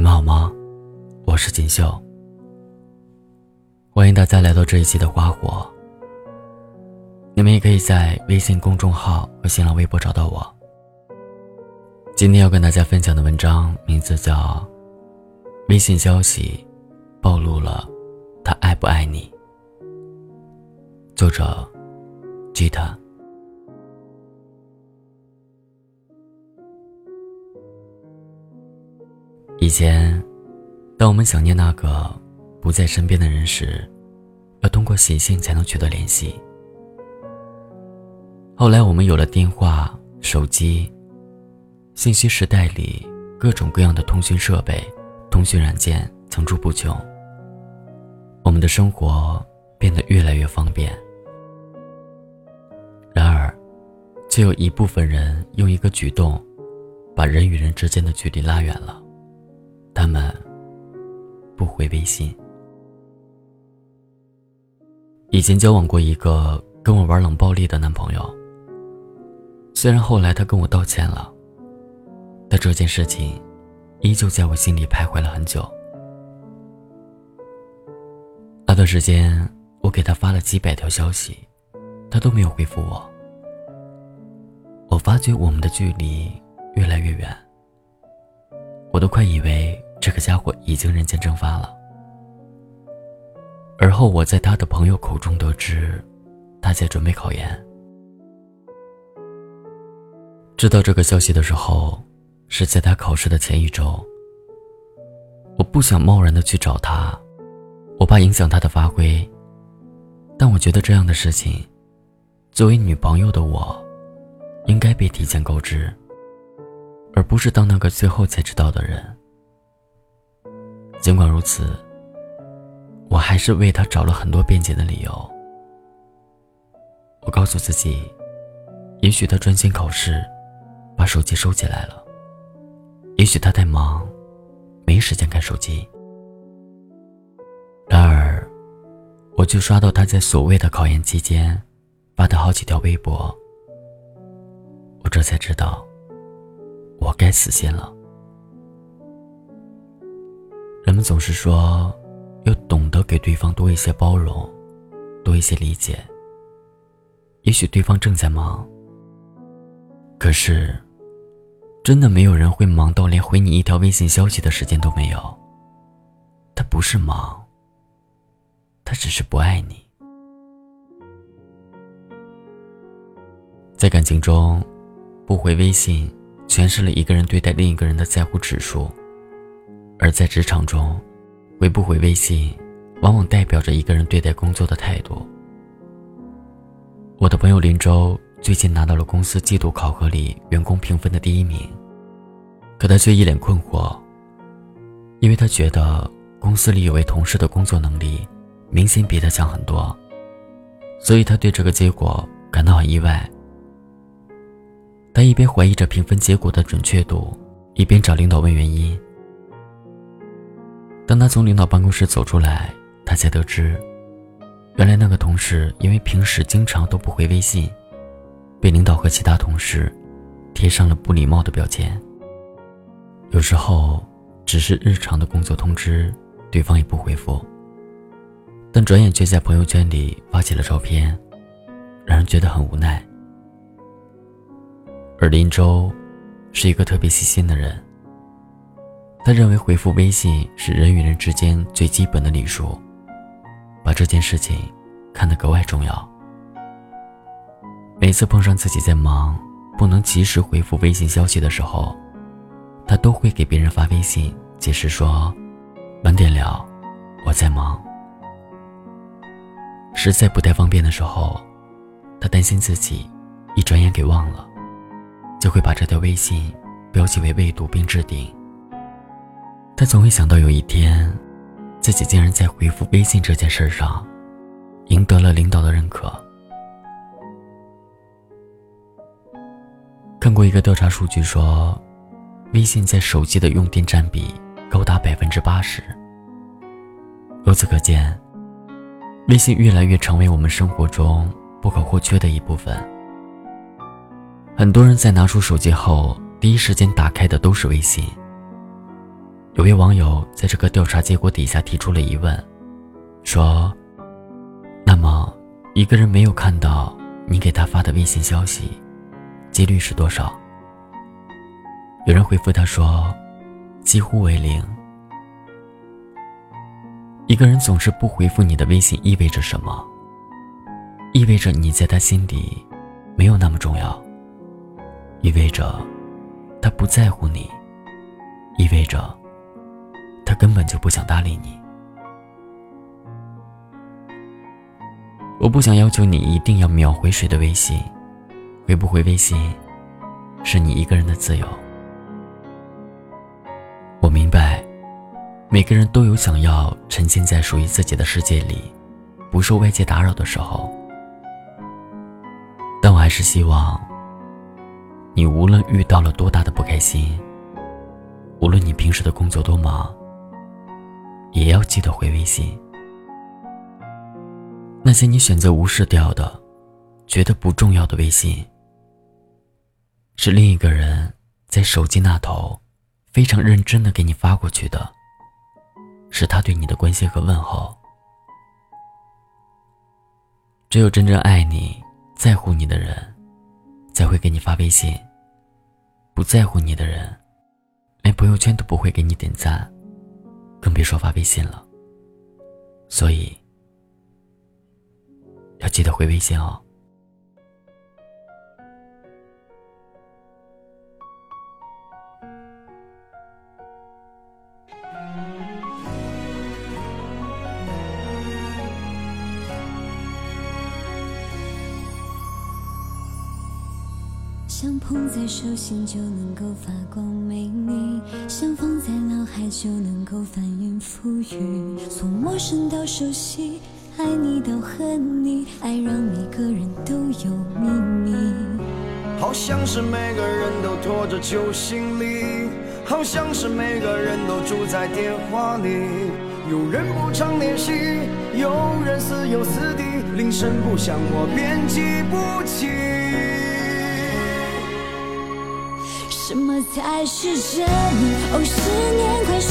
你们好吗？我是锦绣，欢迎大家来到这一期的花火。你们也可以在微信公众号和新浪微博找到我。今天要跟大家分享的文章名字叫《微信消息暴露了他爱不爱你》，作者吉他。前，当我们想念那个不在身边的人时，要通过写信才能取得联系。后来，我们有了电话、手机，信息时代里各种各样的通讯设备、通讯软件层出不穷，我们的生活变得越来越方便。然而，却有一部分人用一个举动，把人与人之间的距离拉远了。他们不回微信。以前交往过一个跟我玩冷暴力的男朋友，虽然后来他跟我道歉了，但这件事情依旧在我心里徘徊了很久。那段时间，我给他发了几百条消息，他都没有回复我。我发觉我们的距离越来越远。我都快以为这个家伙已经人间蒸发了。而后我在他的朋友口中得知，他在准备考研。知道这个消息的时候，是在他考试的前一周。我不想贸然的去找他，我怕影响他的发挥。但我觉得这样的事情，作为女朋友的我，应该被提前告知。而不是当那个最后才知道的人。尽管如此，我还是为他找了很多辩解的理由。我告诉自己，也许他专心考试，把手机收起来了；也许他太忙，没时间看手机。然而，我却刷到他在所谓的考研期间发的好几条微博，我这才知道。我该死心了。人们总是说，要懂得给对方多一些包容，多一些理解。也许对方正在忙，可是，真的没有人会忙到连回你一条微信消息的时间都没有。他不是忙，他只是不爱你。在感情中，不回微信。诠释了一个人对待另一个人的在乎指数，而在职场中，回不回微信，往往代表着一个人对待工作的态度。我的朋友林州最近拿到了公司季度考核里员工评分的第一名，可他却一脸困惑，因为他觉得公司里有位同事的工作能力明显比他强很多，所以他对这个结果感到很意外。他一边怀疑着评分结果的准确度，一边找领导问原因。当他从领导办公室走出来，他才得知，原来那个同事因为平时经常都不回微信，被领导和其他同事贴上了不礼貌的标签。有时候只是日常的工作通知，对方也不回复，但转眼却在朋友圈里发起了照片，让人觉得很无奈。而林州，是一个特别细心的人。他认为回复微信是人与人之间最基本的礼数，把这件事情看得格外重要。每次碰上自己在忙，不能及时回复微信消息的时候，他都会给别人发微信解释说：“晚点聊，我在忙。”实在不太方便的时候，他担心自己一转眼给忘了。就会把这条微信标记为未读并置顶。他从未想到有一天，自己竟然在回复微信这件事上，赢得了领导的认可。看过一个调查数据说，微信在手机的用电占比高达百分之八十。由此可见，微信越来越成为我们生活中不可或缺的一部分。很多人在拿出手机后，第一时间打开的都是微信。有位网友在这个调查结果底下提出了疑问，说：“那么，一个人没有看到你给他发的微信消息，几率是多少？”有人回复他说：“几乎为零。”一个人总是不回复你的微信，意味着什么？意味着你在他心底没有那么重要，意味着他不在乎你，意味着他根本就不想搭理你。我不想要求你一定要秒回谁的微信，回不回微信是你一个人的自由。我明白。每个人都有想要沉浸在属于自己的世界里，不受外界打扰的时候。但我还是希望，你无论遇到了多大的不开心，无论你平时的工作多忙，也要记得回微信。那些你选择无视掉的、觉得不重要的微信，是另一个人在手机那头非常认真的给你发过去的。是他对你的关心和问候。只有真正爱你、在乎你的人，才会给你发微信。不在乎你的人，连朋友圈都不会给你点赞，更别说发微信了。所以，要记得回微信哦。想捧在手心就能够发光美丽，想放在脑海就能够翻云覆雨。从陌生到熟悉，爱你到恨你，爱让每个人都有秘密。好像是每个人都拖着旧行李，好像是每个人都住在电话里。有人不常联系，有人似友似敌，铃声不响我便记不起。什么才是真？哦，十年快逝。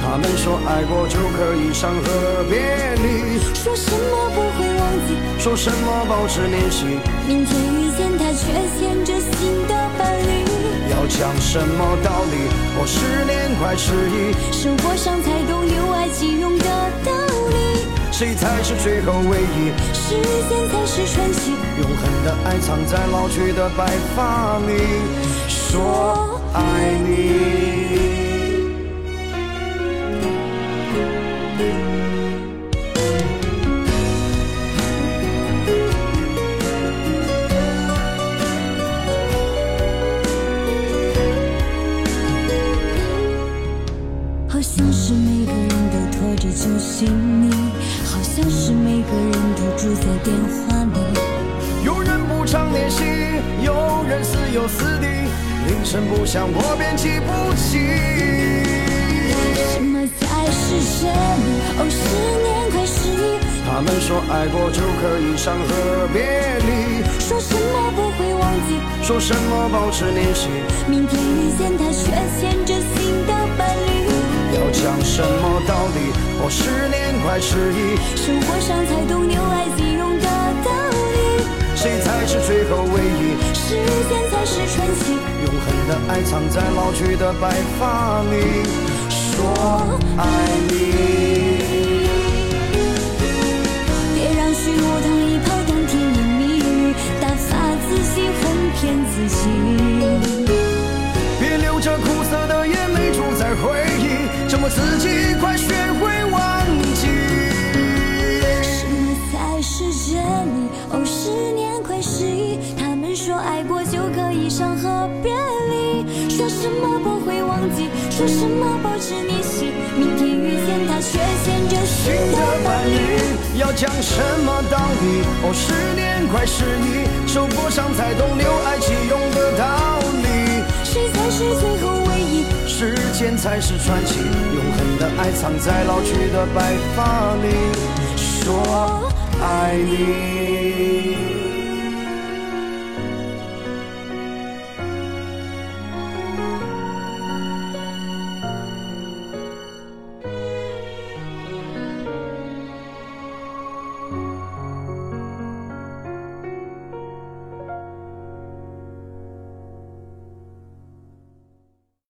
他们说爱过就可以伤和别离，说什么不会忘记，说什么保持联系。明天遇见他，却牵着新的伴侣。要讲什么道理？哦，十年快失忆，生活上才懂有爱即用的道理。谁才是最后唯一？时间才是传奇，永恒的爱藏在老去的白发里。说爱你。好像是每个人都拖着旧行李，好像是每个人都住在电话里。有人不常联系，有人似友似敌。铃声不响，我便记不起。什么才是真？哦，十年快失忆。他们说爱过就可以伤和别离，说什么不会忘记，说什么保持联系。明天遇见他，却牵着新的伴侣。要讲什么道理？哦，十年快失忆，生活上才懂有爱即用的道理。谁才是最后唯一？时间才是传奇。永恒的爱藏在老去的白发里，说爱你。别让虚无糖衣炮弹甜言蜜语，打发自己哄骗自己。别流着苦涩的眼泪住在回忆，折磨自己，快学会忘记。什么才是真理？哦，十年快失忆。他们说爱过就可以伤和别离。说什么不会忘记，说什么保持联系。明天遇见他，却牵着新的伴侣。要讲什么道理？哦，十年快失忆，受过伤才懂留爱即用的道理。谁才是最后唯一？时间才是传奇，永恒的爱藏在老去的白发里。说爱你。